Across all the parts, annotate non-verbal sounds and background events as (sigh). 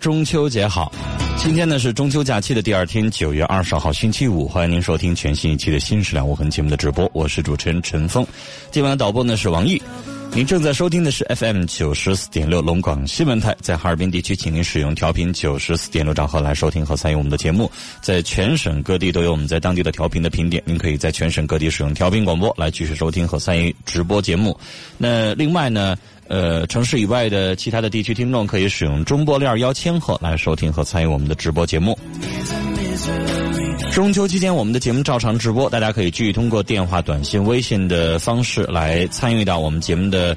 中秋节好！今天呢是中秋假期的第二天，九月二十号星期五，欢迎您收听全新一期的《新事了无痕》节目的直播，我是主持人陈峰。今晚的导播呢是王毅。您正在收听的是 FM 九十四点六龙广新闻台，在哈尔滨地区，请您使用调频九十四点六兆赫来收听和参与我们的节目。在全省各地都有我们在当地的调频的频点，您可以在全省各地使用调频广播来继续收听和参与直播节目。那另外呢？呃，城市以外的其他的地区听众可以使用中波六二幺千赫来收听和参与我们的直播节目。中秋期间，我们的节目照常直播，大家可以继续通过电话、短信、微信的方式来参与到我们节目的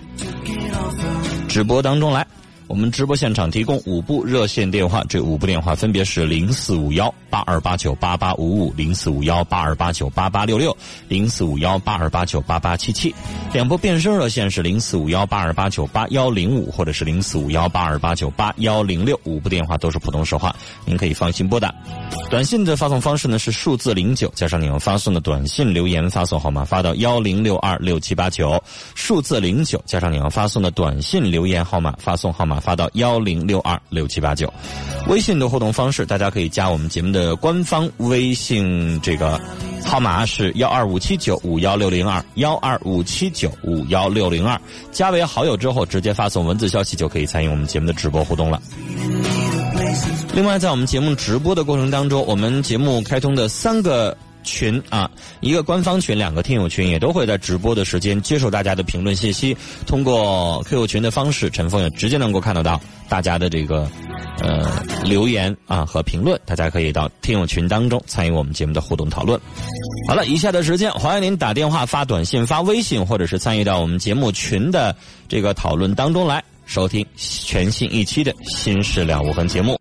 直播当中来。我们直播现场提供五部热线电话，这五部电话分别是零四五幺八二八九八八五五、零四五幺八二八九八八六六、零四五幺八二八九八八七七。两部变声热线是零四五幺八二八九八幺零五或者是零四五幺八二八九八幺零六，五部电话都是普通说话，您可以放心拨打。短信的发送方式呢是数字零九加上你们发送的短信留言发送号码发到幺零六二六七八九，数字零九加上你要发送的短信留言号码发送号码。发到幺零六二六七八九，微信的互动方式，大家可以加我们节目的官方微信，这个号码是幺二五七九五幺六零二幺二五七九五幺六零二，加为好友之后，直接发送文字消息就可以参与我们节目的直播互动了。另外，在我们节目直播的过程当中，我们节目开通的三个。群啊，一个官方群，两个听友群，也都会在直播的时间接受大家的评论信息。通过 QQ 群的方式，陈峰也直接能够看得到大家的这个呃留言啊和评论。大家可以到听友群当中参与我们节目的互动讨论。好了，以下的时间，欢迎您打电话、发短信、发微信，或者是参与到我们节目群的这个讨论当中来，收听全新一期的《新事了无痕》节目。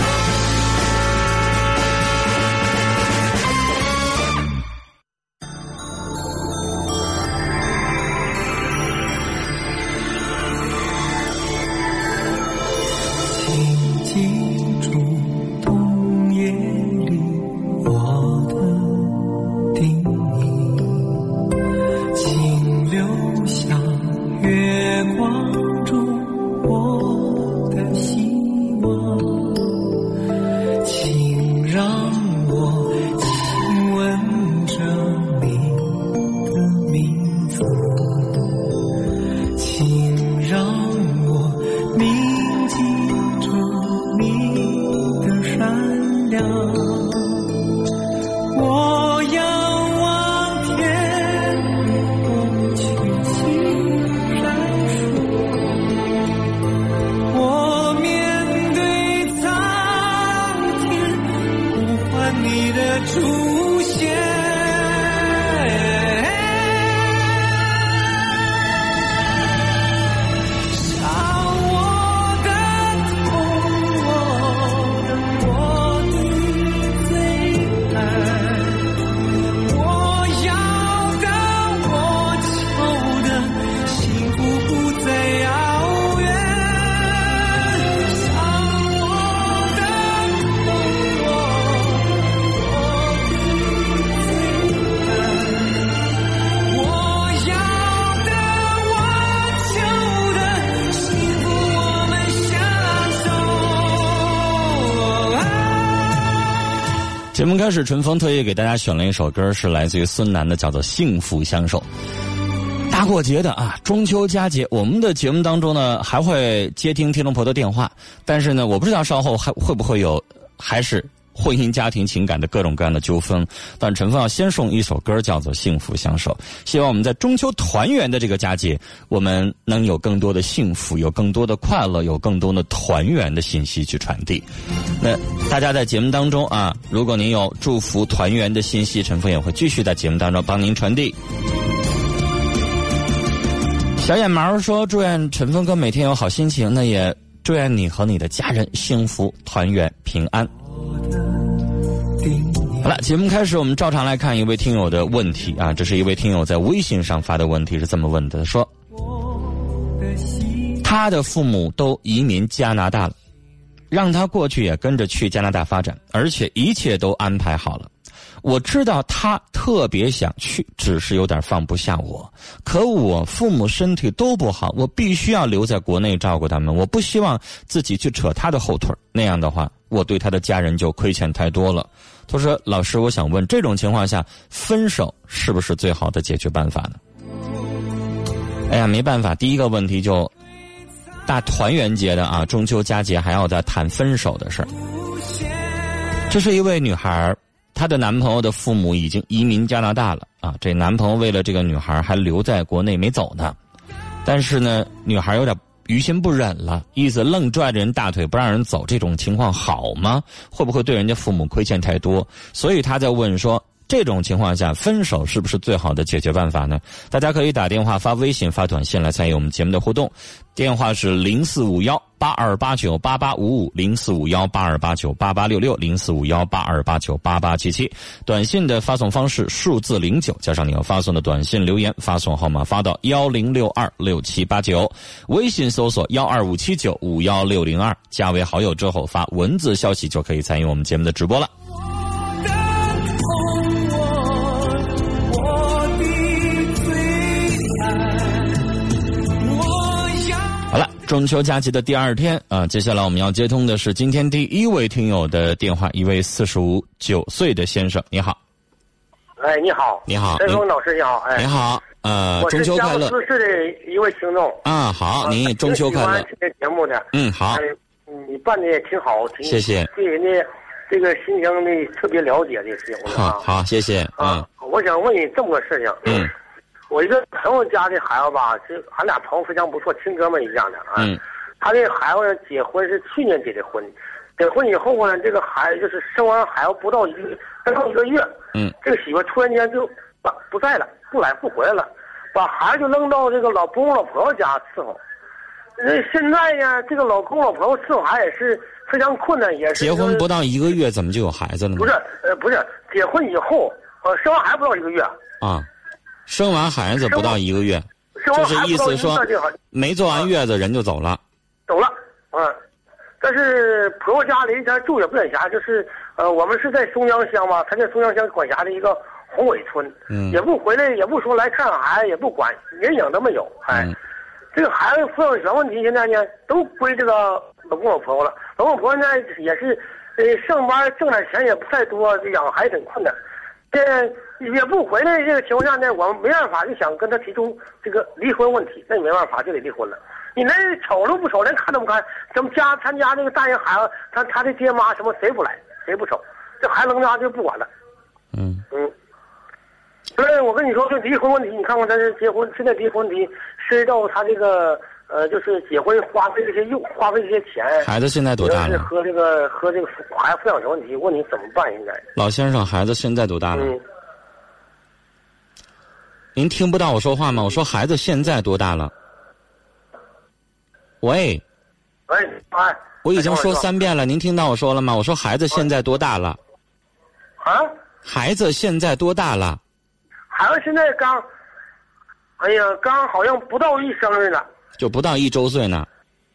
节目开始，陈峰特意给大家选了一首歌，是来自于孙楠的，叫做《幸福相守》。大过节的啊，中秋佳节，我们的节目当中呢还会接听听众朋友的电话，但是呢，我不知道稍后还会不会有，还是。婚姻家庭情感的各种各样的纠纷，但陈峰要先送一首歌，叫做《幸福相守》。希望我们在中秋团圆的这个佳节，我们能有更多的幸福，有更多的快乐，有更多的团圆的信息去传递。那大家在节目当中啊，如果您有祝福团圆的信息，陈峰也会继续在节目当中帮您传递。小眼毛说：“祝愿陈峰哥每天有好心情，那也祝愿你和你的家人幸福团圆平安。”好了，节目开始，我们照常来看一位听友的问题啊，这是一位听友在微信上发的问题，是这么问的：说，他的父母都移民加拿大了，让他过去也跟着去加拿大发展，而且一切都安排好了。我知道他特别想去，只是有点放不下我。可我父母身体都不好，我必须要留在国内照顾他们。我不希望自己去扯他的后腿，那样的话，我对他的家人就亏欠太多了。他说：“老师，我想问，这种情况下，分手是不是最好的解决办法呢？”哎呀，没办法，第一个问题就大团圆节的啊，中秋佳节还要再谈分手的事。这是一位女孩。她的男朋友的父母已经移民加拿大了啊！这男朋友为了这个女孩还留在国内没走呢，但是呢，女孩有点于心不忍了，意思愣拽着人大腿不让人走，这种情况好吗？会不会对人家父母亏欠太多？所以她在问说。这种情况下，分手是不是最好的解决办法呢？大家可以打电话、发微信、发短信来参与我们节目的互动。电话是零四五幺八二八九八八五五，零四五幺八二八九八八六六，零四五幺八二八九八八七七。短信的发送方式数字零九加上你要发送的短信留言，发送号码发到幺零六二六七八九。微信搜索幺二五七九五幺六零二，加为好友之后发文字消息就可以参与我们节目的直播了。中秋假期的第二天啊，接下来我们要接通的是今天第一位听友的电话，一位四十五九岁的先生，你好。哎，你好，你好，陈峰老师，你好，哎，你好，呃，中秋快乐。我是市的一位听众。啊，好，您中秋快乐。听这节目的，嗯，好。你办的也挺好，挺谢谢。对人家这个新疆的特别了解的事情。好，好，谢谢。啊，我想问你这么个事情。嗯。我一个朋友家的孩子吧，就俺俩朋友非常不错，亲哥们一样的啊。嗯。他这孩子结婚是去年结的婚，结婚以后呢，这个孩子就是生完孩子不到一个不到一个月，嗯，这个媳妇突然间就不不在了，不来不回来了，把孩子就扔到这个老公老婆家伺候。那现在呢，这个老公老婆伺候孩子也是非常困难，也是。结婚不到一个月，怎么就有孩子了呢？不是，呃，不是，结婚以后，呃，生完孩子不到一个月。啊。生完孩子不到一个月，就是意思说没坐完月子人就走了，走了，嗯，但是婆婆家里他住也不远辖，就是呃我们是在松江乡嘛，他在松江乡管辖的一个宏伟村，嗯，也不回来，也不说来看孩子，也不管，人影都没有，哎，这个孩子抚养权问题现在呢都归这个老公老婆婆了，老公老婆呢也是呃上班挣点钱也不太多，养孩子挺困难。这也不回来，这个情况下呢，我们没办法，就想跟他提出这个离婚问题。那你没办法，就得离婚了。你那瞅都不瞅，连看都不看，怎么家他家那个大人孩子，他他的爹妈什么谁不来，谁不瞅，这孩子扔家就不管了。嗯嗯。所以我跟你说，这离婚问题，你看看他这结婚，现在离婚问题涉及到他这个呃，就是结婚花费这些用花费这些钱。孩子现在多大了？和这个和这个孩子抚养权问题，问你怎么办？应该。老先生，孩子现在多大了？嗯。您听不到我说话吗？我说孩子现在多大了？喂。喂，哎。我已经说三遍了，您听到我说了吗？我说孩子现在多大了？啊？孩子现在多大了？孩子现在刚，哎呀，刚好像不到一生日呢。就不到一周岁呢。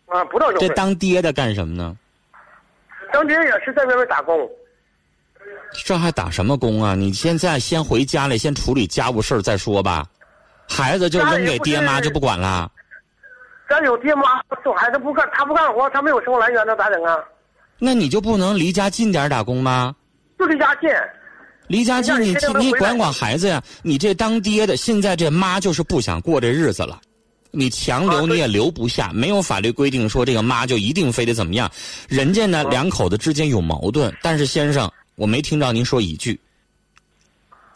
啊，不到周岁。这当爹的干什么呢？当爹也是在外面打工。这还打什么工啊？你现在先回家里，先处理家务事儿再说吧。孩子就扔给爹妈就不管了。咱有爹妈送孩子不干，他不干活，他没有生活来源，那咋整啊？那你就不能离家近点打工吗？就离家近。离家近，你你管管孩子呀！你这当爹的，现在这妈就是不想过这日子了，你强留你也留不下。没有法律规定说这个妈就一定非得怎么样，人家呢两口子之间有矛盾，但是先生，我没听到您说一句。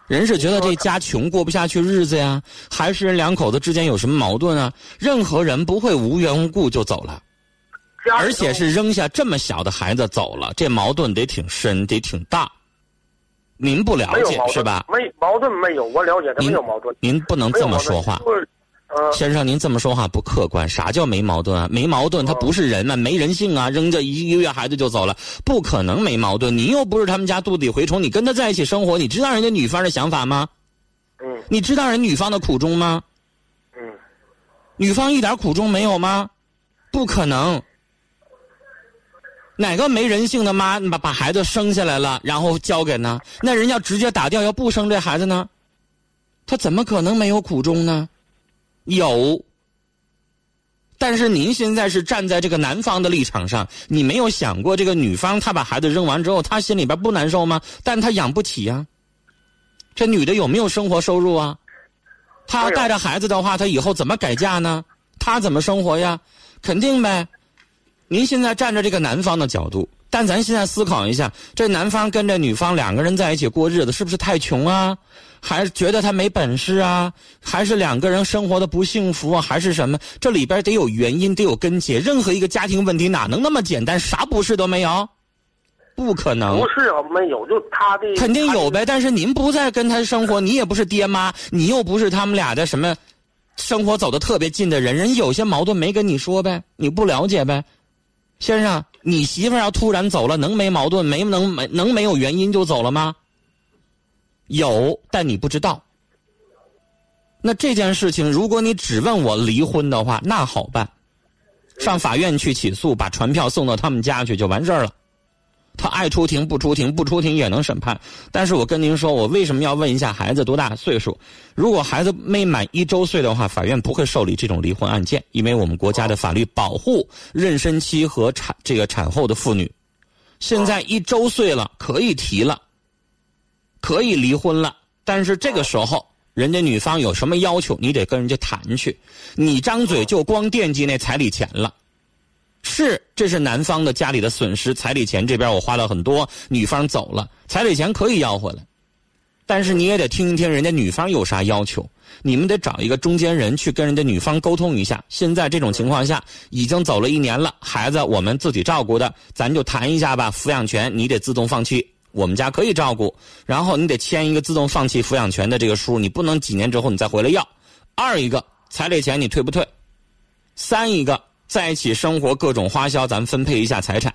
人是觉得这家穷过不下去日子呀，还是人两口子之间有什么矛盾啊？任何人不会无缘无故就走了，而且是扔下这么小的孩子走了，这矛盾得挺深，得挺大。您不了解是吧？没矛盾没有，我了解他没有矛盾。您不能这么说话，嗯，先生，您这么说话不客观。啥叫没矛盾啊？没矛盾，他不是人嘛，没人性啊！扔这一个月孩子就走了，不可能没矛盾。你又不是他们家肚子里蛔虫，你跟他在一起生活，你知道人家女方的想法吗？嗯，你知道人女方的苦衷吗？嗯，女方一点苦衷没有吗？不可能。哪个没人性的妈把把孩子生下来了，然后交给呢？那人家直接打掉，要不生这孩子呢？他怎么可能没有苦衷呢？有。但是您现在是站在这个男方的立场上，你没有想过这个女方她把孩子扔完之后，她心里边不难受吗？但她养不起呀。这女的有没有生活收入啊？她要带着孩子的话，她以后怎么改嫁呢？她怎么生活呀？肯定呗。您现在站着这个男方的角度，但咱现在思考一下，这男方跟这女方两个人在一起过日子，是不是太穷啊？还是觉得他没本事啊？还是两个人生活的不幸福啊？还是什么？这里边得有原因，得有根结。任何一个家庭问题哪能那么简单？啥不是都没有？不可能。不是啊没有，就他的肯定有呗。但是您不在跟他生活，你也不是爹妈，你又不是他们俩的什么生活走的特别近的人，人有些矛盾没跟你说呗，你不了解呗。先生，你媳妇要突然走了，能没矛盾？没能没能没有原因就走了吗？有，但你不知道。那这件事情，如果你只问我离婚的话，那好办，上法院去起诉，把传票送到他们家去就完事儿了。他爱出庭不出庭，不出庭也能审判。但是我跟您说，我为什么要问一下孩子多大岁数？如果孩子没满一周岁的话，法院不会受理这种离婚案件，因为我们国家的法律保护妊娠期和产这个产后的妇女。现在一周岁了，可以提了，可以离婚了。但是这个时候，人家女方有什么要求，你得跟人家谈去。你张嘴就光惦记那彩礼钱了。是，这是男方的家里的损失，彩礼钱这边我花了很多，女方走了，彩礼钱可以要回来，但是你也得听一听人家女方有啥要求，你们得找一个中间人去跟人家女方沟通一下。现在这种情况下，已经走了一年了，孩子我们自己照顾的，咱就谈一下吧。抚养权你得自动放弃，我们家可以照顾，然后你得签一个自动放弃抚养权的这个书，你不能几年之后你再回来要。二一个彩礼钱你退不退？三一个。在一起生活，各种花销，咱们分配一下财产。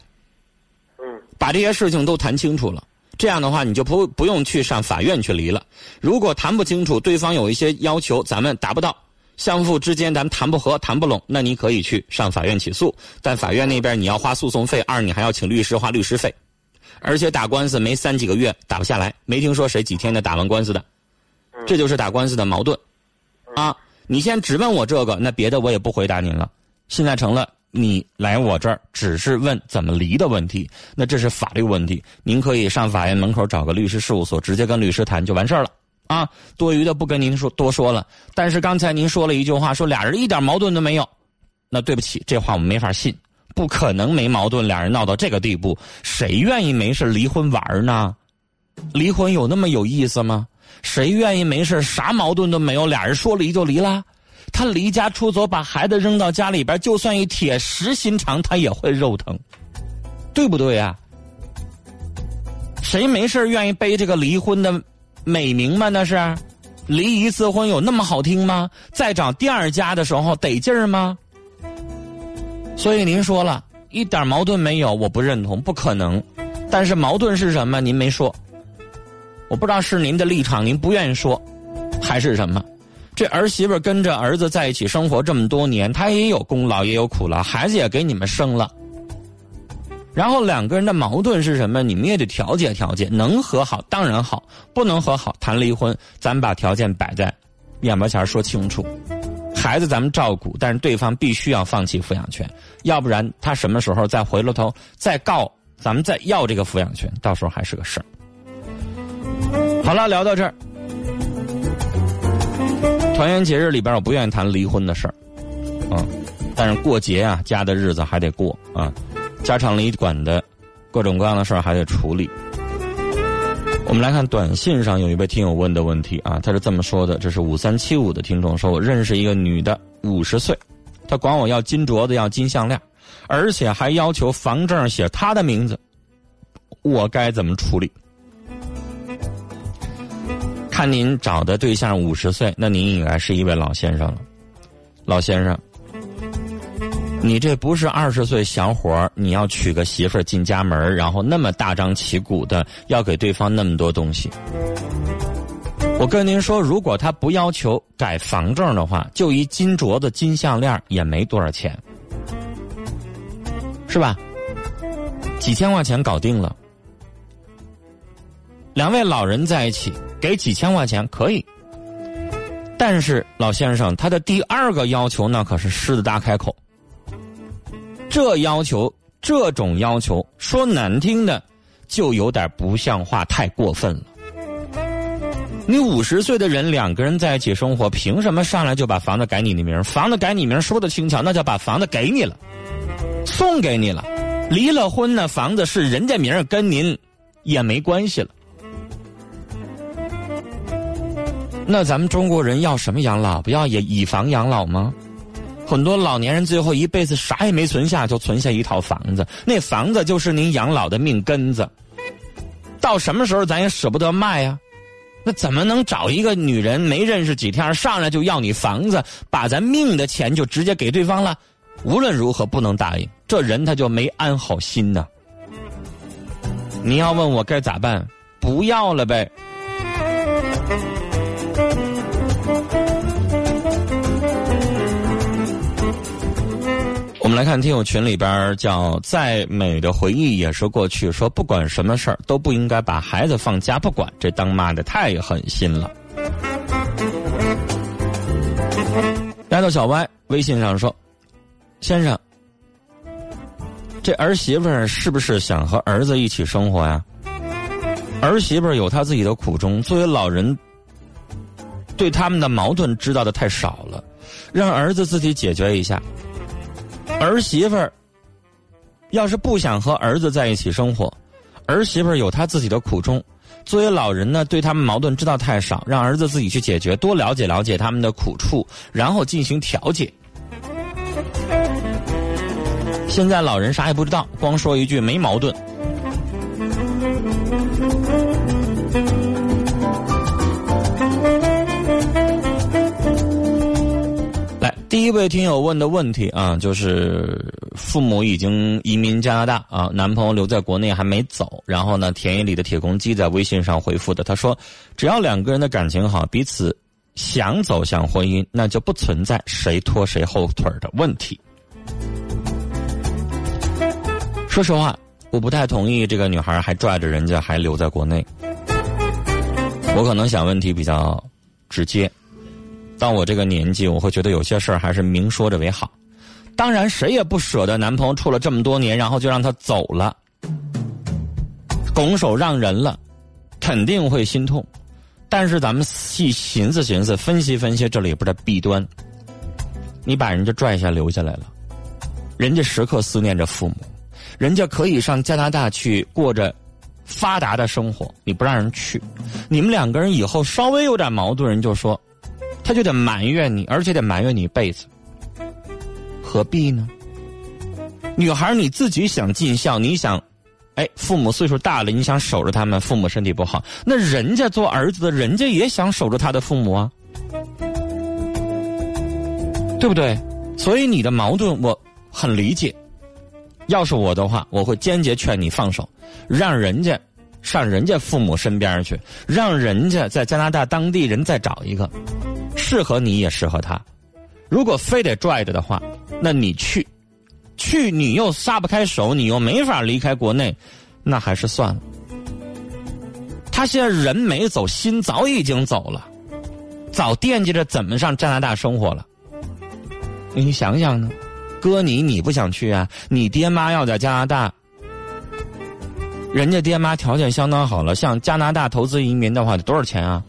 嗯，把这些事情都谈清楚了，这样的话，你就不不用去上法院去离了。如果谈不清楚，对方有一些要求，咱们达不到，相互之间咱们谈不和、谈不拢，那你可以去上法院起诉。但法院那边你要花诉讼费，二你还要请律师花律师费，而且打官司没三几个月打不下来，没听说谁几天的打完官司的。这就是打官司的矛盾。啊，你先只问我这个，那别的我也不回答您了。现在成了你来我这儿只是问怎么离的问题，那这是法律问题。您可以上法院门口找个律师事务所，直接跟律师谈就完事儿了啊。多余的不跟您说多说了。但是刚才您说了一句话，说俩人一点矛盾都没有，那对不起，这话我们没法信，不可能没矛盾，俩人闹到这个地步，谁愿意没事离婚玩呢？离婚有那么有意思吗？谁愿意没事啥矛盾都没有，俩人说离就离了？他离家出走，把孩子扔到家里边，就算一铁石心肠，他也会肉疼，对不对呀？谁没事愿意背这个离婚的美名吗？那是，离一次婚有那么好听吗？再找第二家的时候得劲儿吗？所以您说了一点矛盾没有，我不认同，不可能。但是矛盾是什么？您没说，我不知道是您的立场，您不愿意说，还是什么？这儿媳妇跟着儿子在一起生活这么多年，她也有功劳也有苦劳，孩子也给你们生了。然后两个人的矛盾是什么？你们也得调解调解，能和好当然好，不能和好谈离婚。咱把条件摆在眼巴前说清楚，孩子咱们照顾，但是对方必须要放弃抚养权，要不然他什么时候再回了头再告咱们再要这个抚养权，到时候还是个事儿。好了，聊到这儿。团圆节日里边，我不愿意谈离婚的事儿，嗯，但是过节啊，家的日子还得过啊，家长里短的各种各样的事儿还得处理。我们来看短信上有一位听友问的问题啊，他是这么说的：这是五三七五的听众说，我认识一个女的，五十岁，她管我要金镯子，要金项链，而且还要求房证写她的名字，我该怎么处理？看您找的对象五十岁，那您应该是一位老先生了。老先生，你这不是二十岁小伙你要娶个媳妇儿进家门然后那么大张旗鼓的要给对方那么多东西。我跟您说，如果他不要求改房证的话，就一金镯子、金项链也没多少钱，是吧？几千块钱搞定了。两位老人在一起。给几千块钱可以，但是老先生他的第二个要求那可是狮子大开口。这要求这种要求说难听的，就有点不像话，太过分了。你五十岁的人两个人在一起生活，凭什么上来就把房子改你的名？房子改你名说的轻巧，那叫把房子给你了，送给你了。离了婚呢，房子是人家名跟您也没关系了。那咱们中国人要什么养老？不要也以房养老吗？很多老年人最后一辈子啥也没存下，就存下一套房子。那房子就是您养老的命根子。到什么时候咱也舍不得卖呀？那怎么能找一个女人没认识几天上来就要你房子，把咱命的钱就直接给对方了？无论如何不能答应，这人他就没安好心呢。你要问我该咋办？不要了呗。来看听友群里边叫“再美的回忆也是过去”，说不管什么事儿都不应该把孩子放家不管，这当妈的太狠心了。丫头小歪微信上说：“先生，这儿媳妇是不是想和儿子一起生活呀？儿媳妇有她自己的苦衷，作为老人，对他们的矛盾知道的太少了，让儿子自己解决一下。”儿媳妇儿要是不想和儿子在一起生活，儿媳妇儿有她自己的苦衷。作为老人呢，对他们矛盾知道太少，让儿子自己去解决，多了解了解他们的苦处，然后进行调解。现在老人啥也不知道，光说一句没矛盾。第一位听友问的问题啊，就是父母已经移民加拿大啊，男朋友留在国内还没走。然后呢，田野里的铁公鸡在微信上回复的，他说：“只要两个人的感情好，彼此想走向婚姻，那就不存在谁拖谁后腿的问题。”说实话，我不太同意这个女孩还拽着人家还留在国内。我可能想问题比较直接。到我这个年纪，我会觉得有些事儿还是明说着为好。当然，谁也不舍得男朋友处了这么多年，然后就让他走了，拱手让人了，肯定会心痛。但是咱们细寻思寻思，分析分析这里边的弊端。你把人家拽下留下来了，人家时刻思念着父母，人家可以上加拿大去过着发达的生活，你不让人去，你们两个人以后稍微有点矛盾，人就说。他就得埋怨你，而且得埋怨你一辈子，何必呢？女孩你自己想尽孝，你想，哎，父母岁数大了，你想守着他们，父母身体不好，那人家做儿子的，人家也想守着他的父母啊，对不对？所以你的矛盾我很理解。要是我的话，我会坚决劝你放手，让人家。上人家父母身边去，让人家在加拿大当地人再找一个适合你也适合他。如果非得拽着的话，那你去，去你又撒不开手，你又没法离开国内，那还是算了。他现在人没走，心早已经走了，早惦记着怎么上加拿大生活了。你想想呢？哥你你不想去啊？你爹妈要在加拿大。人家爹妈条件相当好了，像加拿大投资移民的话，得多少钱啊？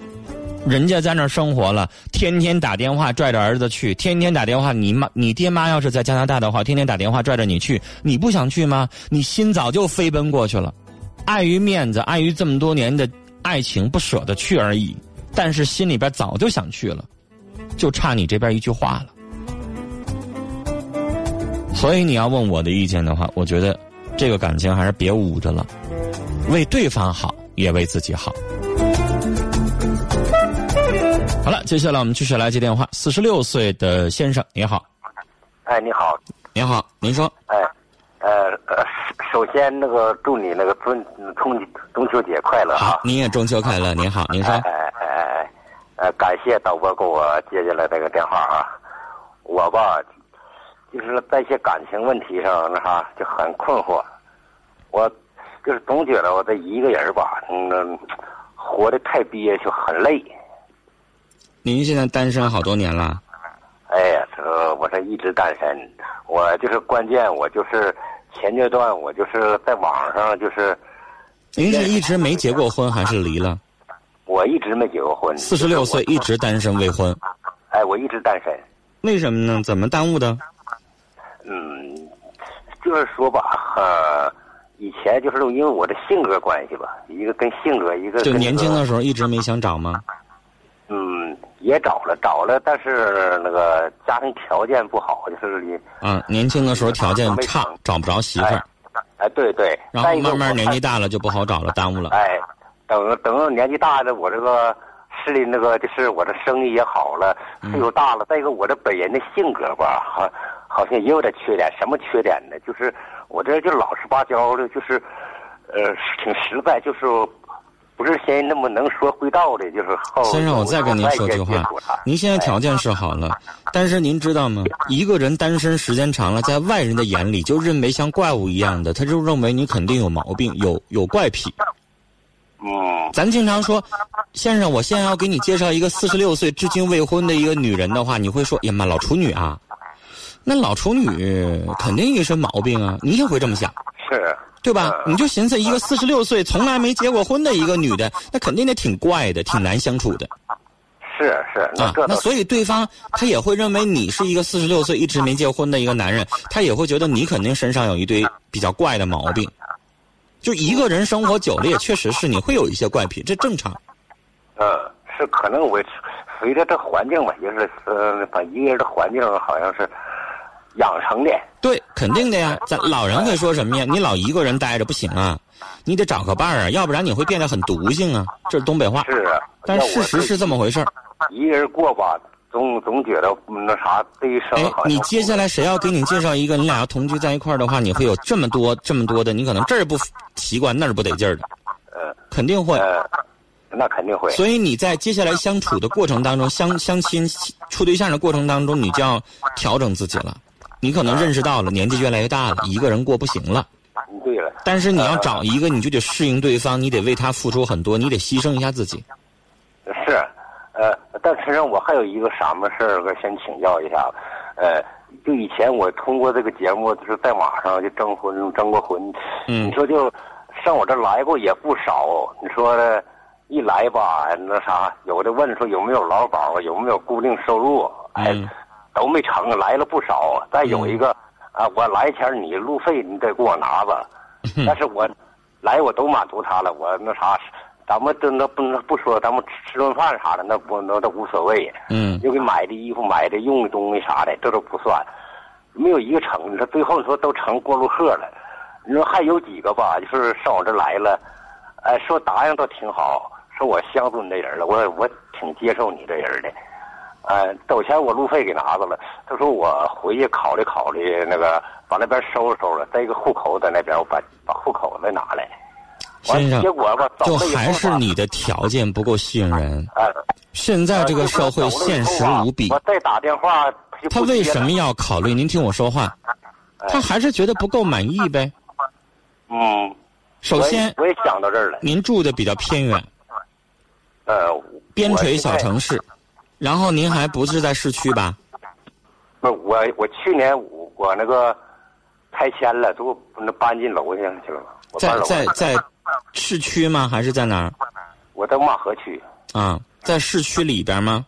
人家在那儿生活了，天天打电话拽着儿子去，天天打电话。你妈、你爹妈要是在加拿大的话，天天打电话拽着你去，你不想去吗？你心早就飞奔过去了，碍于面子，碍于这么多年的爱情，不舍得去而已。但是心里边早就想去了，就差你这边一句话了。所以你要问我的意见的话，我觉得这个感情还是别捂着了，为对方好，也为自己好。好了，接下来我们继续来接电话。四十六岁的先生，你好。哎，你好。你好，您说。哎，呃呃，首先那个祝你那个中中中秋节快乐好，您也中秋快乐。您好，您说。哎哎哎，呃，感谢导播给我接下来这个电话啊。我吧，就是在一些感情问题上那啥就很困惑。我就是总觉得我这一个人吧，嗯，活得太憋屈，很累。您现在单身好多年了？哎呀，这我这一直单身。我就是关键，我就是前阶段我就是在网上就是。您是一直没结过婚还是离了？我一直没结过婚。四十六岁一直单身未婚。哎，我一直单身。为什么呢？怎么耽误的？嗯，就是说吧，呃，以前就是因为我的性格关系吧，一个跟性格，一个就年轻的时候一直没想找吗？嗯，也找了，找了，但是那个家庭条件不好，就是你。嗯，年轻的时候条件差，找不着媳妇儿。哎，对对。然后慢慢年纪大了就不好找了，耽误了。哎，等等年纪大了，我这个市里那个就是我这生意也好了，岁数大了。再一个，我这本人的性格吧，好，好像也有点缺点。什么缺点呢？就是我这就老实巴交的，就是，呃，挺实在，就是。不是先那么能说会道的，就是后。先生，我再跟您说句话，您现在条件是好了，但是您知道吗？一个人单身时间长了，在外人的眼里就认为像怪物一样的，他就认为你肯定有毛病，有有怪癖。嗯。咱经常说，先生，我现在要给你介绍一个四十六岁至今未婚的一个女人的话，你会说，呀妈，老处女啊？那老处女肯定一身毛病啊，你也会这么想。是。对吧？你就寻思一个四十六岁从来没结过婚的一个女的，那肯定得挺怪的，挺难相处的。是是啊，那所以对方他也会认为你是一个四十六岁一直没结婚的一个男人，他也会觉得你肯定身上有一堆比较怪的毛病。就一个人生活久了，也确实是你会有一些怪癖，这正常。嗯，是可能我随着这环境吧，也是呃，把一个人的环境好像是。养成的对，肯定的呀。咱老人会说什么呀？你老一个人待着不行啊，你得找个伴儿啊，要不然你会变得很毒性啊。这是东北话。是啊，但事实是这么回事儿。一个人过吧，总总觉得那啥，这一生哎，你接下来谁要给你介绍一个，你俩要同居在一块儿的话，你会有这么多这么多的，你可能这儿不习惯，那儿不得劲儿的。呃，肯定会。那肯定会。所以你在接下来相处的过程当中，相相亲处对象的过程当中，你就要调整自己了。你可能认识到了，年纪越来越大了，一个人过不行了。对了。但是你要找一个，你就得适应对方，你得为他付出很多，你得牺牲一下自己。是，呃，但实际上我还有一个什么事儿，我先请教一下。呃，就以前我通过这个节目，就是在网上就征婚，征过婚。嗯。你说就上我这来过也不少。你说一来吧，那啥，有的问说有没有劳保，有没有固定收入？嗯。都没成，来了不少。再有一个，啊，我来前你路费你得给我拿吧。但是我来我都满足他了，我那啥，咱们真的不能不说，咱们吃吃顿饭啥的，那不那都无所谓。嗯。又给买的衣服、买的用的东西啥的，这都不算。没有一个成，你说最后你说都成过路客了。你说还有几个吧，就是上我这来了，哎，说答应倒挺好，说我相中你这人了，我我挺接受你这人的。呃，走前我路费给拿着了。他说我回去考虑考虑，那个把那边收拾收拾，再一个户口在那边，我把把户口再拿来。先生，结果吧，就还是你的条件不够吸引人。(laughs) 呃，现在这个社会现实无比。我再打电话，他为什么要考虑？您听我说话，(laughs) 他还是觉得不够满意呗。(laughs) 嗯，首先我也想到这儿了。您住的比较偏远，呃，边陲小城市。然后您还不是在市区吧？不，我我去年我我那个拆迁了，都那搬进楼下去了。在在在市区吗？还是在哪儿？我在马河区。啊，在市区里边吗？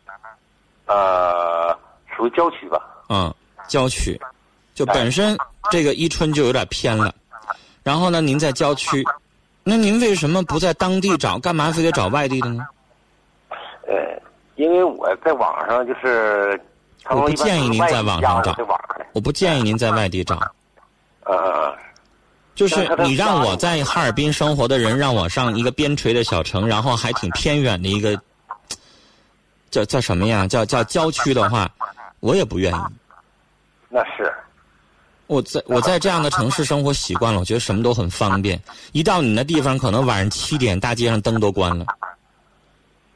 呃，属于郊区吧。嗯，郊区，就本身这个伊春就有点偏了。然后呢，您在郊区，那您为什么不在当地找？干嘛非得找外地的呢？呃，因为我在网上就是。我不建议您在网上找。我不建议您在外地找。呃，就是你让我在哈尔滨生活的人，让我上一个边陲的小城，然后还挺偏远的一个，叫叫什么呀？叫叫郊区的话，我也不愿意。那是。我在我在这样的城市生活习惯了，我觉得什么都很方便。一到你那地方，可能晚上七点，大街上灯都关了。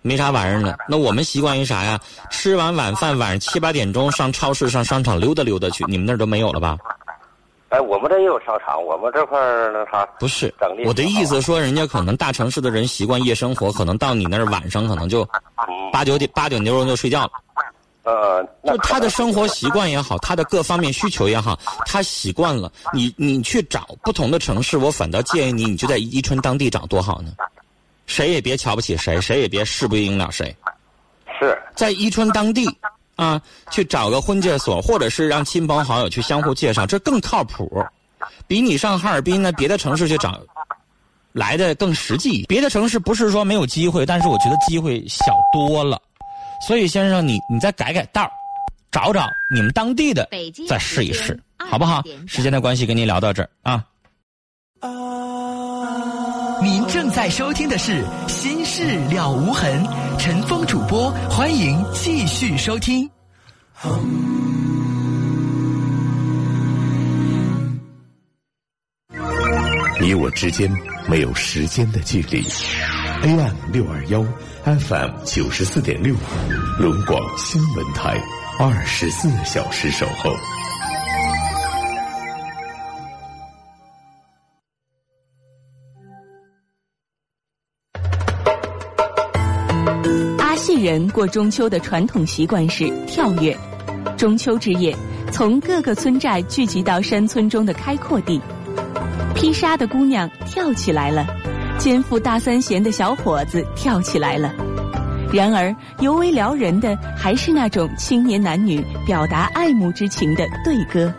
没啥玩意儿了，那我们习惯于啥呀？吃完晚饭，晚上七八点钟上超市、上商场溜达溜达去。你们那儿都没有了吧？哎，我们这也有商场，我们这块儿那啥。不是，我的意思说，人家可能大城市的人习惯夜生活，可能到你那儿晚上可能就八九点、八九点钟就睡觉了。呃，就他的生活习惯也好，他的各方面需求也好，他习惯了。你你去找不同的城市，我反倒建议你，你就在伊春当地找多好呢。谁也别瞧不起谁，谁也别势不应了谁。是在伊春当地啊，去找个婚介所，或者是让亲朋好友去相互介绍，这更靠谱，比你上哈尔滨呢别的城市去找来的更实际。别的城市不是说没有机会，但是我觉得机会小多了。所以先生，你你再改改道找找你们当地的，再试一试，好不好？时间的关系，跟您聊到这儿啊。您正在收听的是《心事了无痕》，陈峰主播，欢迎继续收听。你我之间没有时间的距离，AM 六二幺，FM 九十四点六，龙广新闻台，二十四小时守候。人过中秋的传统习惯是跳跃。中秋之夜，从各个村寨聚集到山村中的开阔地，披纱的姑娘跳起来了，肩负大三弦的小伙子跳起来了。然而，尤为撩人的还是那种青年男女表达爱慕之情的对歌，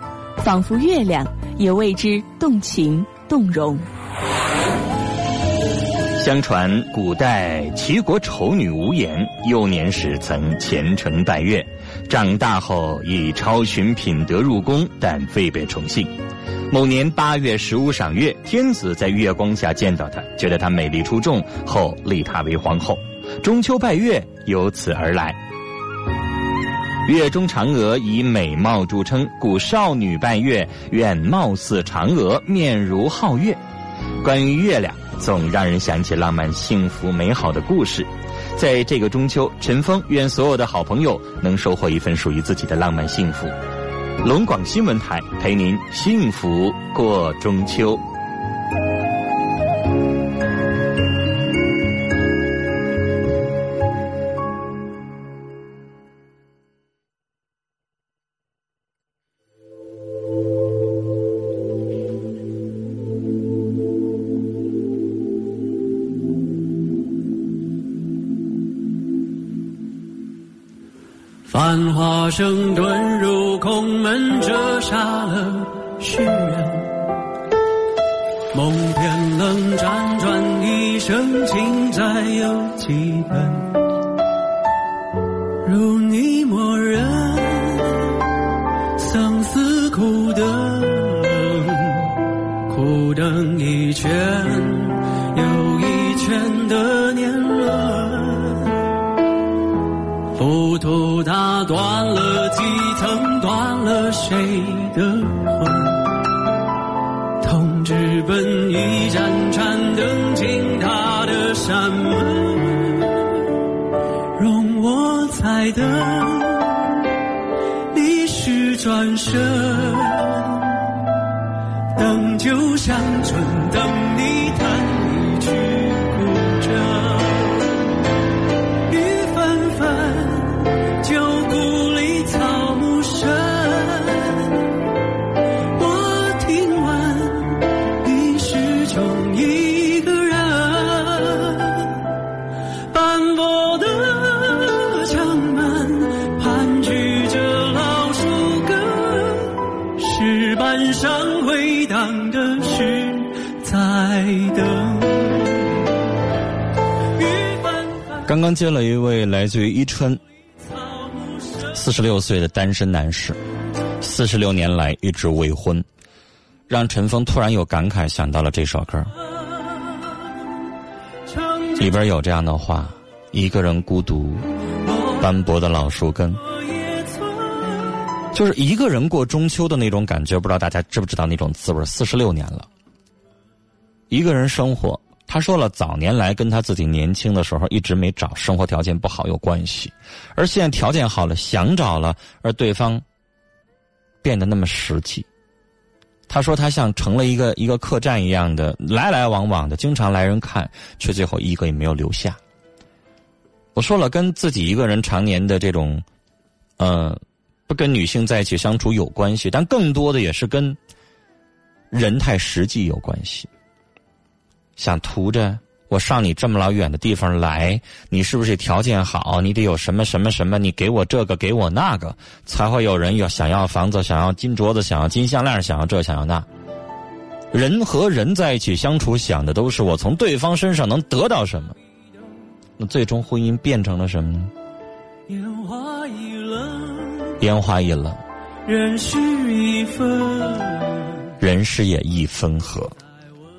仿佛月亮也为之动情动容。相传，古代齐国丑女无颜，幼年时曾虔诚拜月，长大后以超群品德入宫，但未被宠幸。某年八月十五赏月，天子在月光下见到她，觉得她美丽出众，后立她为皇后。中秋拜月由此而来。月中嫦娥以美貌著称，故少女拜月愿貌似嫦娥，面如皓月。关于月亮。总让人想起浪漫、幸福、美好的故事。在这个中秋，陈峰愿所有的好朋友能收获一份属于自己的浪漫幸福。龙广新闻台陪您幸福过中秋。繁华声遁入空门，折煞了世人。梦偏冷，辗转一生，情债有几本？如生等酒香醇等你叹刚接了一位来自于伊春，四十六岁的单身男士，四十六年来一直未婚，让陈峰突然有感慨，想到了这首歌，里边有这样的话：一个人孤独，斑驳的老树根，就是一个人过中秋的那种感觉，不知道大家知不知道那种滋味？四十六年了，一个人生活。他说了，早年来跟他自己年轻的时候一直没找，生活条件不好有关系，而现在条件好了，想找了，而对方变得那么实际。他说他像成了一个一个客栈一样的，来来往往的，经常来人看，却最后一个也没有留下。我说了，跟自己一个人常年的这种，呃，不跟女性在一起相处有关系，但更多的也是跟人太实际有关系。想图着我上你这么老远的地方来，你是不是条件好？你得有什么什么什么？你给我这个，给我那个，才会有人要想要房子，想要金镯子，想要金项链，想要这，想要那。人和人在一起相处，想的都是我从对方身上能得到什么。那最终婚姻变成了什么呢？烟花易冷，烟花易冷，人事已分，人事也易分合。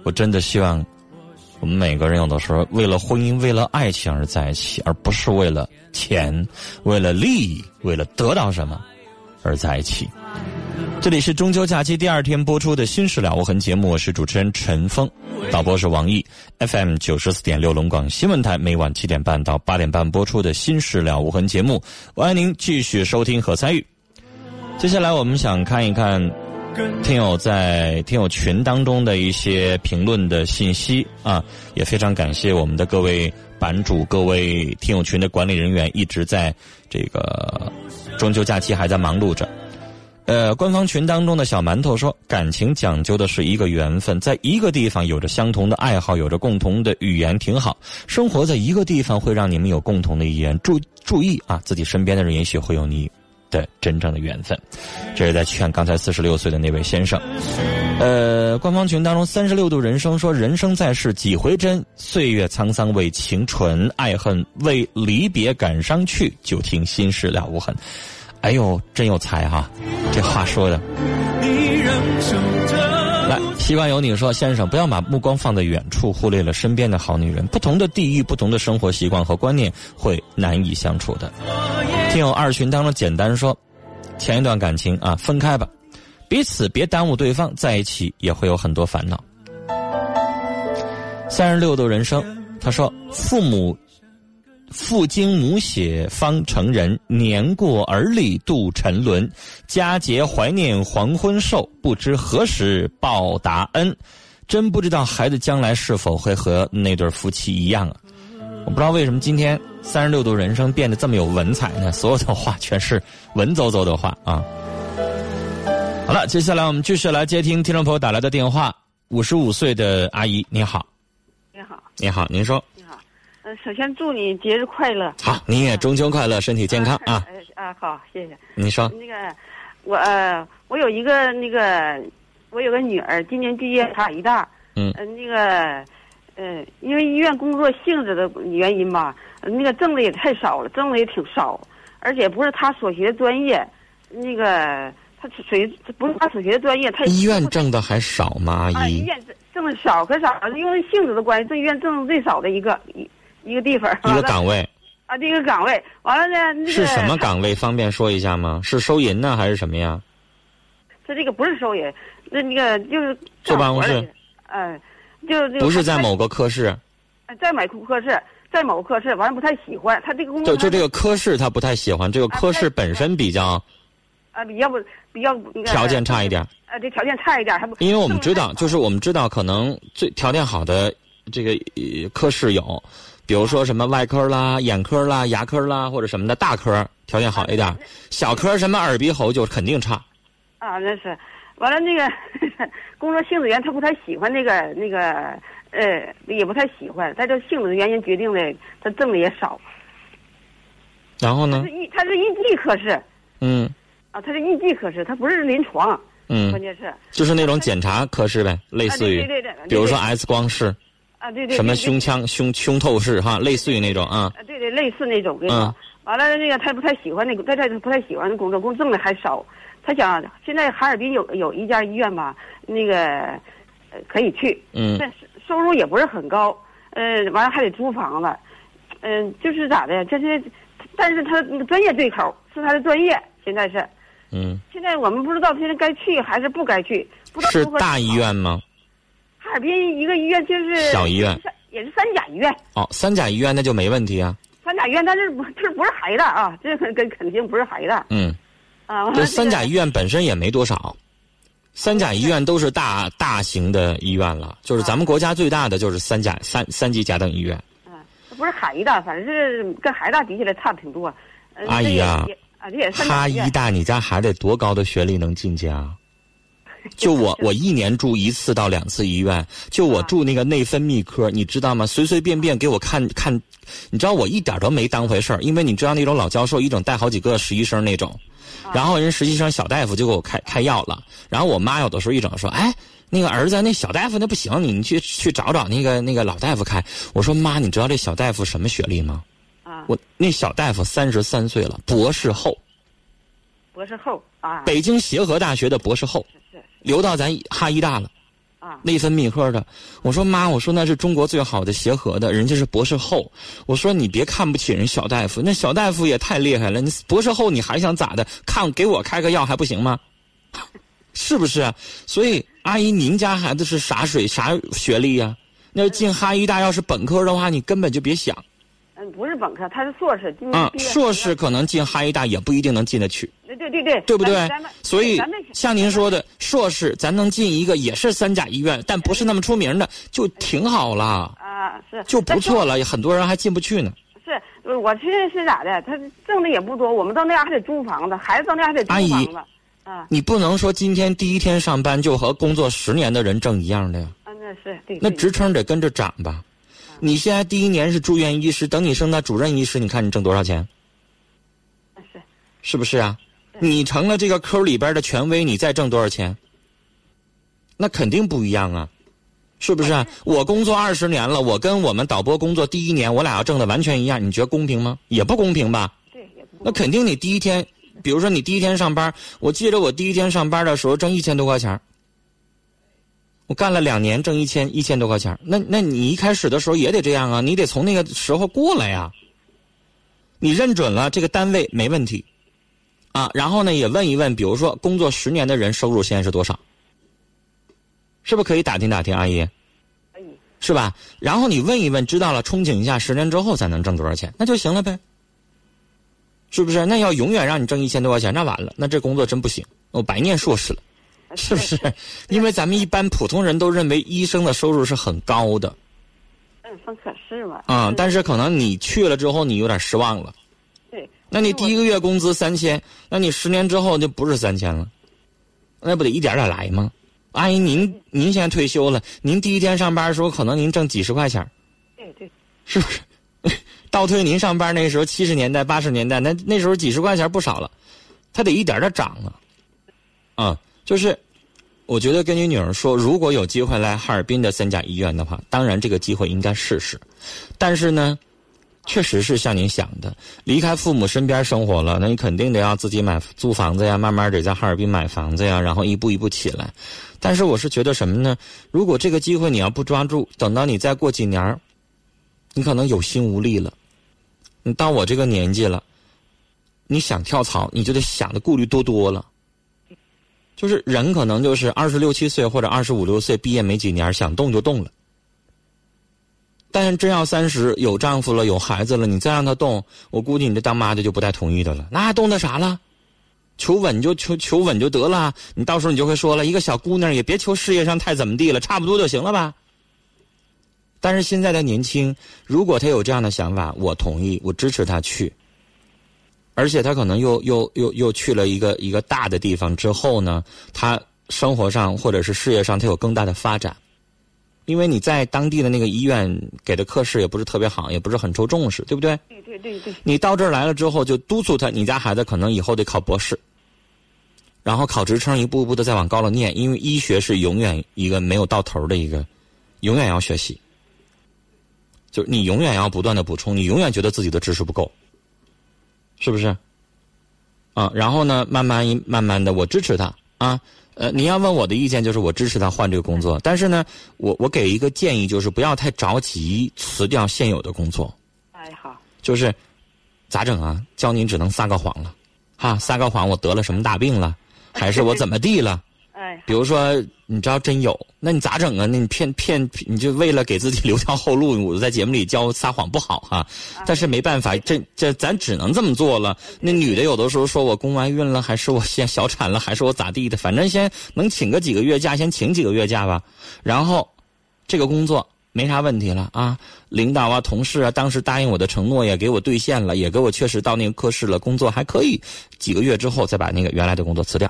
我真的希望。我们每个人有的时候为了婚姻、为了爱情而在一起，而不是为了钱、为了利益、为了得到什么而在一起。这里是中秋假期第二天播出的《新事了无痕》节目，我是主持人陈峰，导播是王毅，FM 九十四点六龙广新闻台，每晚七点半到八点半播出的《新事了无痕》节目，欢迎您继续收听和参与。接下来我们想看一看。听友在听友群当中的一些评论的信息啊，也非常感谢我们的各位版主、各位听友群的管理人员，一直在这个中秋假期还在忙碌着。呃，官方群当中的小馒头说，感情讲究的是一个缘分，在一个地方有着相同的爱好，有着共同的语言，挺好。生活在一个地方会让你们有共同的语言。注注意啊，自己身边的人也许会有你。的真正的缘分，这是在劝刚才四十六岁的那位先生。呃，官方群当中三十六度人生说：“人生在世几回真，岁月沧桑为情纯，爱恨为离别感伤去，就听心事了无痕。”哎呦，真有才哈，这话说的。来，希望有你说，先生不要把目光放在远处，忽略了身边的好女人。不同的地域、不同的生活习惯和观念，会难以相处的。听友二群当中简单说，前一段感情啊，分开吧，彼此别耽误对方，在一起也会有很多烦恼。三十六度人生，他说父母父精母血方成人，年过而立度沉沦，佳节怀念黄昏瘦，不知何时报答恩，真不知道孩子将来是否会和那对夫妻一样啊。我不知道为什么今天三十六度人生变得这么有文采呢？所有的话全是文绉绉的话啊！好了，接下来我们继续来接听听众朋友打来的电话。五十五岁的阿姨，你好。你好。你好，您说。首先祝你节日快乐。好，你也中秋快乐，身体健康啊。啊，好，谢谢。你说。那个，我呃，我有一个那个，我有个女儿，今年毕业大一大。嗯。呃，那个。嗯，因为医院工作性质的原因吧，那个挣的也太少了，挣的也挺少，而且不是他所学专业，那个他属于不是他所学的专业，他医院挣的还少吗？阿姨，医院挣的少可少了，因为性质的关系，这医院挣的最少的一个一一个地方，一个岗位啊，这个岗位完了呢，是什么岗位？方便说一下吗？是收银呢，还是什么呀？他这个不是收银，那那个就是坐办公室，嗯。就不是在某个科室，在某个科室，在某个科室，完了不太喜欢他这个工作。就就这个科室他不太喜欢，这个科室本身比较，啊，比较不比较条件差一点。啊，这条件差一点，还不。因为我们知道，就是我们知道，可能最条件好的这个科室有，比如说什么外科啦、眼科啦、牙科啦，或者什么的大科条件好一点，小科什么耳鼻喉就肯定差。啊，那是。完了，那个 (laughs) 工作性质原因，他不太喜欢那个那个，呃，也不太喜欢。他这性质的原因决定的，他挣的也少。然后呢？是一，他是一技科室。嗯。啊，他是一技科室，他不是临床。嗯。关键是。就是那种检查科室呗，类似于。对对对。比如说 X 光室。啊，对对。什么胸腔胸胸透视哈，类似于那种啊。啊，对对。类似那种，跟你说。完了，那个他不太喜欢那个，他他不太喜欢工作，工挣的还少。他想现在哈尔滨有有一家医院吧，那个呃可以去，嗯，但是收入也不是很高，呃，完了还得租房子，嗯，就是咋的，这是，但是他专业对口是他的专业，现在是，嗯，现在我们不知道现在该去还是不该去，不知道是大医院吗？哈尔滨一个医院就是小医院，也是三甲医院。哦，三甲医院那就没问题啊。三甲医院，但是不，这不是孩子啊，这跟肯定不是孩子。嗯，啊，这三甲医院本身也没多少，三甲医院都是大大型的医院了，就是咱们国家最大的就是三甲三三级甲等医院。嗯，不是海医大，反正是跟海大比起来差挺多。阿姨啊，啊，这也是哈医大，你家孩子得多高的学历能进去啊？(laughs) 就我，我一年住一次到两次医院。就我住那个内分泌科，你知道吗？随随便便给我看看，你知道我一点都没当回事儿，因为你知道那种老教授一整带好几个实习生那种，然后人实习生小大夫就给我开开药了。然后我妈有的时候一整说：“哎，那个儿子，那小大夫那不行，你你去去找找那个那个老大夫开。”我说：“妈，你知道这小大夫什么学历吗？”啊，我那小大夫三十三岁了，博士后。博士后啊，北京协和大学的博士后。留到咱哈医大了，啊，内分泌科的。我说妈，我说那是中国最好的协和的，人家是博士后。我说你别看不起人小大夫，那小大夫也太厉害了。你博士后你还想咋的？看给我开个药还不行吗？(laughs) 是不是？所以阿姨，您家孩子是啥水啥学历呀？那进哈医大要是本科的话，你根本就别想。嗯，不是本科，他是硕士。啊，硕士可能进哈医大也不一定能进得去。对对对对，对不对？所以像您说的，硕士咱能进一个也是三甲医院，但不是那么出名的，就挺好了。啊，是就不错了，很多人还进不去呢。是，我现在是咋的？他挣的也不多，我们到那样还得租房子，孩子到那样还得租房子。啊，你不能说今天第一天上班就和工作十年的人挣一样的呀。啊，那是对。那职称得跟着涨吧？你现在第一年是住院医师，等你升到主任医师，你看你挣多少钱？是，是不是啊？你成了这个 Q 里边的权威，你再挣多少钱？那肯定不一样啊，是不是啊？我工作二十年了，我跟我们导播工作第一年，我俩要挣的完全一样，你觉得公平吗？也不公平吧？对，那肯定你第一天，比如说你第一天上班，我记得我第一天上班的时候挣一千多块钱。我干了两年，挣一千一千多块钱。那那你一开始的时候也得这样啊，你得从那个时候过来呀。你认准了这个单位没问题，啊，然后呢也问一问，比如说工作十年的人收入现在是多少？是不是可以打听打听，阿姨？可以。是吧？然后你问一问，知道了，憧憬一下，十年之后才能挣多少钱，那就行了呗。是不是？那要永远让你挣一千多块钱，那完了，那这工作真不行，我白念硕士了。是不是？(laughs) 因为咱们一般普通人都认为医生的收入是很高的。嗯，很可是嘛。啊，但是可能你去了之后，你有点失望了。对。那你第一个月工资三千，那你十年之后就不是三千了，那不得一点点来吗？阿姨，您您现在退休了，您第一天上班的时候，可能您挣几十块钱。对对。是不是？(laughs) 倒退您上班那时候，七十年代、八十年代，那那时候几十块钱不少了，他得一点点涨啊。啊。就是，我觉得跟你女儿说，如果有机会来哈尔滨的三甲医院的话，当然这个机会应该试试。但是呢，确实是像您想的，离开父母身边生活了，那你肯定得要自己买租房子呀，慢慢得在哈尔滨买房子呀，然后一步一步起来。但是我是觉得什么呢？如果这个机会你要不抓住，等到你再过几年，你可能有心无力了。你到我这个年纪了，你想跳槽，你就得想的顾虑多多了。就是人可能就是二十六七岁或者二十五六岁毕业没几年，想动就动了。但是真要三十有丈夫了有孩子了，你再让他动，我估计你这当妈的就不太同意的了。那动他啥了？求稳就求求稳就得了。你到时候你就会说了，一个小姑娘也别求事业上太怎么地了，差不多就行了吧。但是现在的年轻，如果他有这样的想法，我同意，我支持他去。而且他可能又又又又去了一个一个大的地方之后呢，他生活上或者是事业上他有更大的发展，因为你在当地的那个医院给的科室也不是特别好，也不是很受重视，对不对？对对对对。你到这儿来了之后，就督促他，你家孩子可能以后得考博士，然后考职称，一步一步的再往高了念，因为医学是永远一个没有到头的一个，永远要学习。就是你永远要不断的补充，你永远觉得自己的知识不够，是不是？啊，然后呢，慢慢一慢慢的，我支持他啊。呃，你要问我的意见，就是我支持他换这个工作，但是呢，我我给一个建议，就是不要太着急辞掉现有的工作。哎，好。就是咋整啊？教您只能撒个谎了，哈，撒个谎，我得了什么大病了，还是我怎么地了？哎。比如说，你知道真有，那你咋整啊？那你骗骗，你就为了给自己留条后路，我在节目里教撒谎不好哈。但是没办法，这这咱只能这么做了。那女的有的时候说我宫外孕了，还是我先小产了，还是我咋地的？反正先能请个几个月假，先请几个月假吧。然后，这个工作没啥问题了啊。领导啊，同事啊，当时答应我的承诺也给我兑现了，也给我确实到那个科室了，工作还可以。几个月之后再把那个原来的工作辞掉。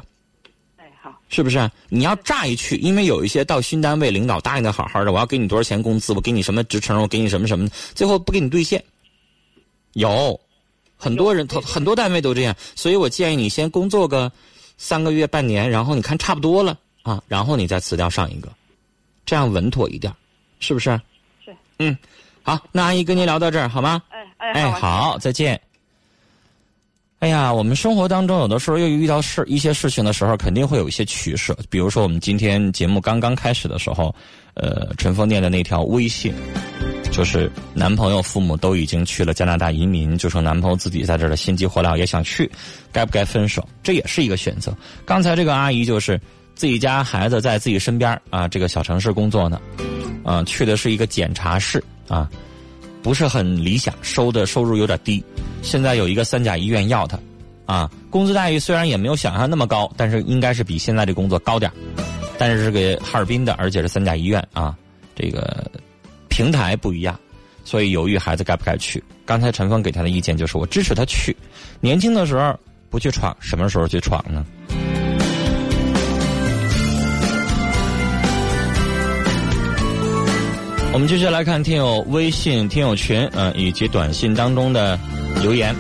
是不是？你要乍一去，因为有一些到新单位，领导答应的好好的，我要给你多少钱工资，我给你什么职称，我给你什么什么，最后不给你兑现。有，很多人，很很多单位都这样，所以我建议你先工作个三个月、半年，然后你看差不多了啊，然后你再辞掉上一个，这样稳妥一点，是不是？是。嗯，好，那阿姨跟您聊到这儿好吗？哎哎，哎，好，再见。哎呀，我们生活当中有的时候又遇到事一些事情的时候，肯定会有一些取舍。比如说，我们今天节目刚刚开始的时候，呃，陈峰念的那条微信，就是男朋友父母都已经去了加拿大移民，就说男朋友自己在这儿的心急火燎也想去，该不该分手？这也是一个选择。刚才这个阿姨就是自己家孩子在自己身边啊，这个小城市工作呢，啊，去的是一个检查室啊。不是很理想，收的收入有点低。现在有一个三甲医院要他，啊，工资待遇虽然也没有想象那么高，但是应该是比现在这工作高点但是是个哈尔滨的，而且是三甲医院啊，这个平台不一样，所以犹豫孩子该不该去。刚才陈峰给他的意见就是，我支持他去。年轻的时候不去闯，什么时候去闯呢？我们继续来看听友微信听友群，嗯，以及短信当中的留言。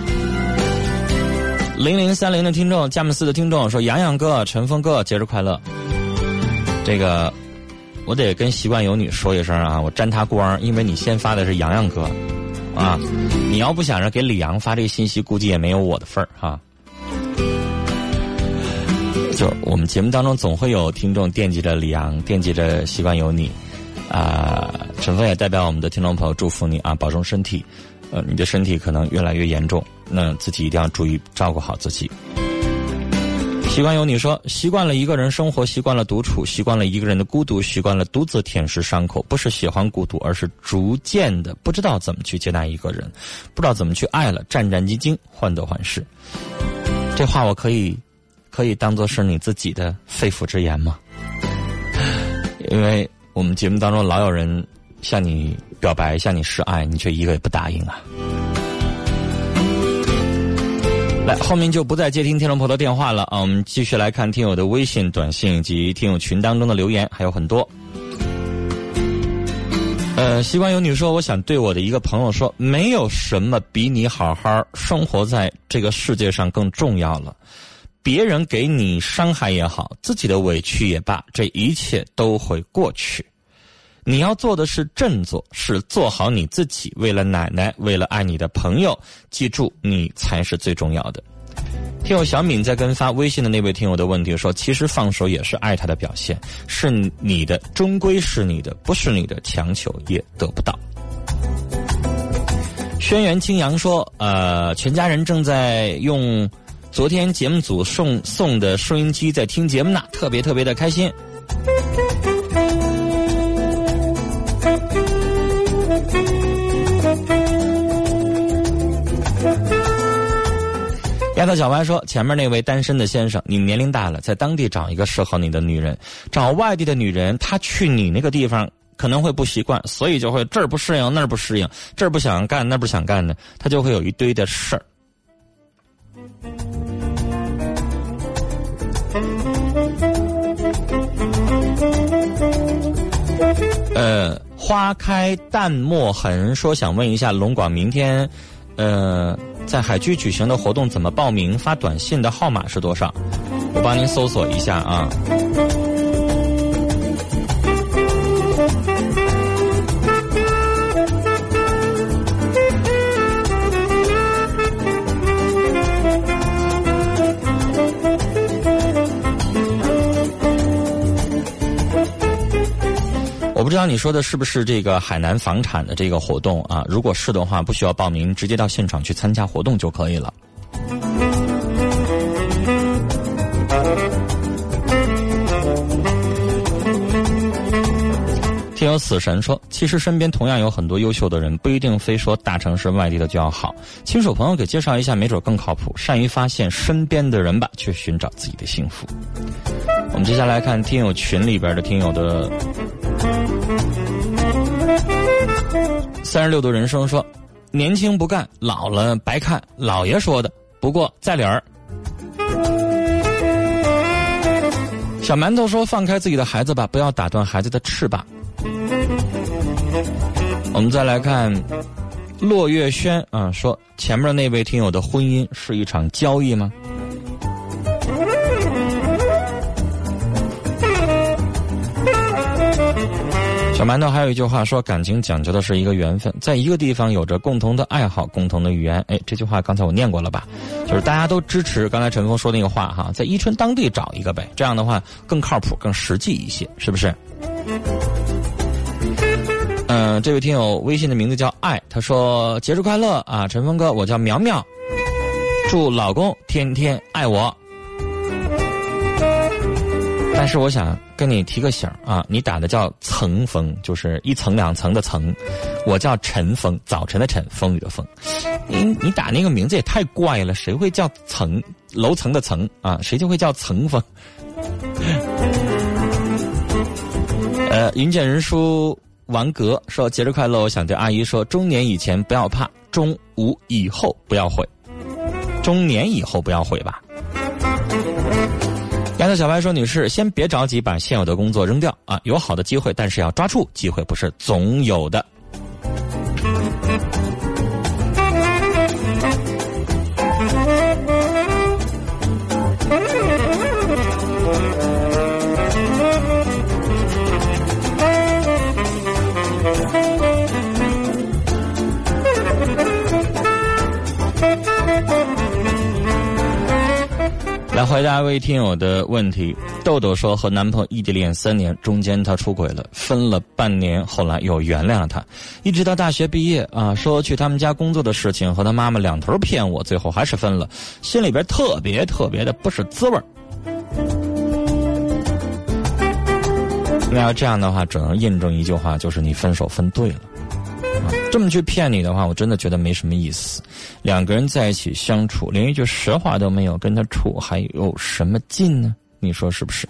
零零三零的听众，佳木斯的听众说：“洋洋哥、陈峰哥，节日快乐！”这个我得跟习惯有你说一声啊，我沾他光，因为你先发的是洋洋哥啊。你要不想着给李阳发这个信息，估计也没有我的份儿哈。就我们节目当中总会有听众惦记着李阳，惦记着习惯有你。啊，陈峰也代表我们的听众朋友祝福你啊，保重身体。呃，你的身体可能越来越严重，那自己一定要注意照顾好自己。习惯有你说，习惯了一个人生活，习惯了独处，习惯了一个人的孤独，习惯了独自舔舐伤口。不是喜欢孤独，而是逐渐的不知道怎么去接纳一个人，不知道怎么去爱了，战战兢兢，患得患失。这话我可以，可以当做是你自己的肺腑之言吗？(laughs) 因为。我们节目当中老有人向你表白、向你示爱，你却一个也不答应啊！来，后面就不再接听天龙婆的电话了啊！我们继续来看听友的微信、短信以及听友群当中的留言，还有很多。呃，习惯有女说，我想对我的一个朋友说，没有什么比你好好生活在这个世界上更重要了。别人给你伤害也好，自己的委屈也罢，这一切都会过去。你要做的是振作，是做好你自己。为了奶奶，为了爱你的朋友，记住，你才是最重要的。听友小敏在跟发微信的那位听友的问题说：“其实放手也是爱他的表现，是你的，终归是你的，不是你的，强求也得不到。”轩辕青阳说：“呃，全家人正在用。”昨天节目组送送的收音机在听节目呢，特别特别的开心。丫头小歪说：“前面那位单身的先生，你年龄大了，在当地找一个适合你的女人。找外地的女人，她去你那个地方可能会不习惯，所以就会这儿不适应，那儿不适应，这儿不想干，那儿不想干的，她就会有一堆的事儿。”呃，花开淡墨痕说想问一下龙广明天，呃，在海居举行的活动怎么报名？发短信的号码是多少？我帮您搜索一下啊。不知道你说的是不是这个海南房产的这个活动啊？如果是的话，不需要报名，直接到现场去参加活动就可以了。听友死神说：“其实身边同样有很多优秀的人，不一定非说大城市外地的就要好。亲属朋友给介绍一下，没准更靠谱。善于发现身边的人吧，去寻找自己的幸福。”我们接下来看听友群里边的听友的三十六度人生说：“年轻不干，老了白看。”老爷说的。不过在理儿。小馒头说：“放开自己的孩子吧，不要打断孩子的翅膀。”我们再来看骆月轩啊，说前面那位听友的婚姻是一场交易吗？小馒头还有一句话说，感情讲究的是一个缘分，在一个地方有着共同的爱好、共同的语言。哎，这句话刚才我念过了吧？就是大家都支持刚才陈峰说那个话哈，在伊春当地找一个呗，这样的话更靠谱、更实际一些，是不是？嗯，这位听友微信的名字叫爱，他说节日快乐啊，陈峰哥，我叫苗苗，祝老公天天爱我。但是我想跟你提个醒啊，你打的叫层风，就是一层两层的层，我叫晨风，早晨的晨，风雨的风。你你打那个名字也太怪了，谁会叫层楼层的层啊？谁就会叫层风？(laughs) 呃，云见人书王格说节日快乐，我想对阿姨说，中年以前不要怕，中午以后不要悔，中年以后不要悔吧。丫头小白说：“女士，先别着急把现有的工作扔掉啊，有好的机会，但是要抓住机会，不是总有的。”位听友的问题，豆豆说和男朋友异地恋三年，中间他出轨了，分了半年，后来又原谅了他，一直到大学毕业啊，说去他们家工作的事情和他妈妈两头骗我，最后还是分了，心里边特别特别的不是滋味那要这样的话，只能印证一句话，就是你分手分对了。这么去骗你的话，我真的觉得没什么意思。两个人在一起相处，连一句实话都没有，跟他处还有什么劲呢？你说是不是？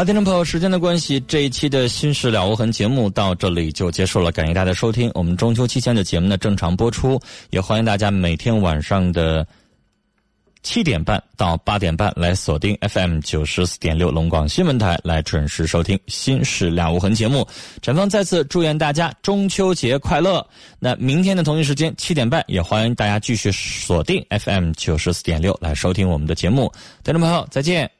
了，听众朋友，时间的关系，这一期的《新事了无痕》节目到这里就结束了。感谢大家收听我们中秋期间的节目呢，正常播出，也欢迎大家每天晚上的七点半到八点半来锁定 FM 九十四点六龙广新闻台来准时收听《新事了无痕》节目。陈峰再次祝愿大家中秋节快乐。那明天的同一时间七点半，也欢迎大家继续锁定 FM 九十四点六来收听我们的节目。听众朋友，再见。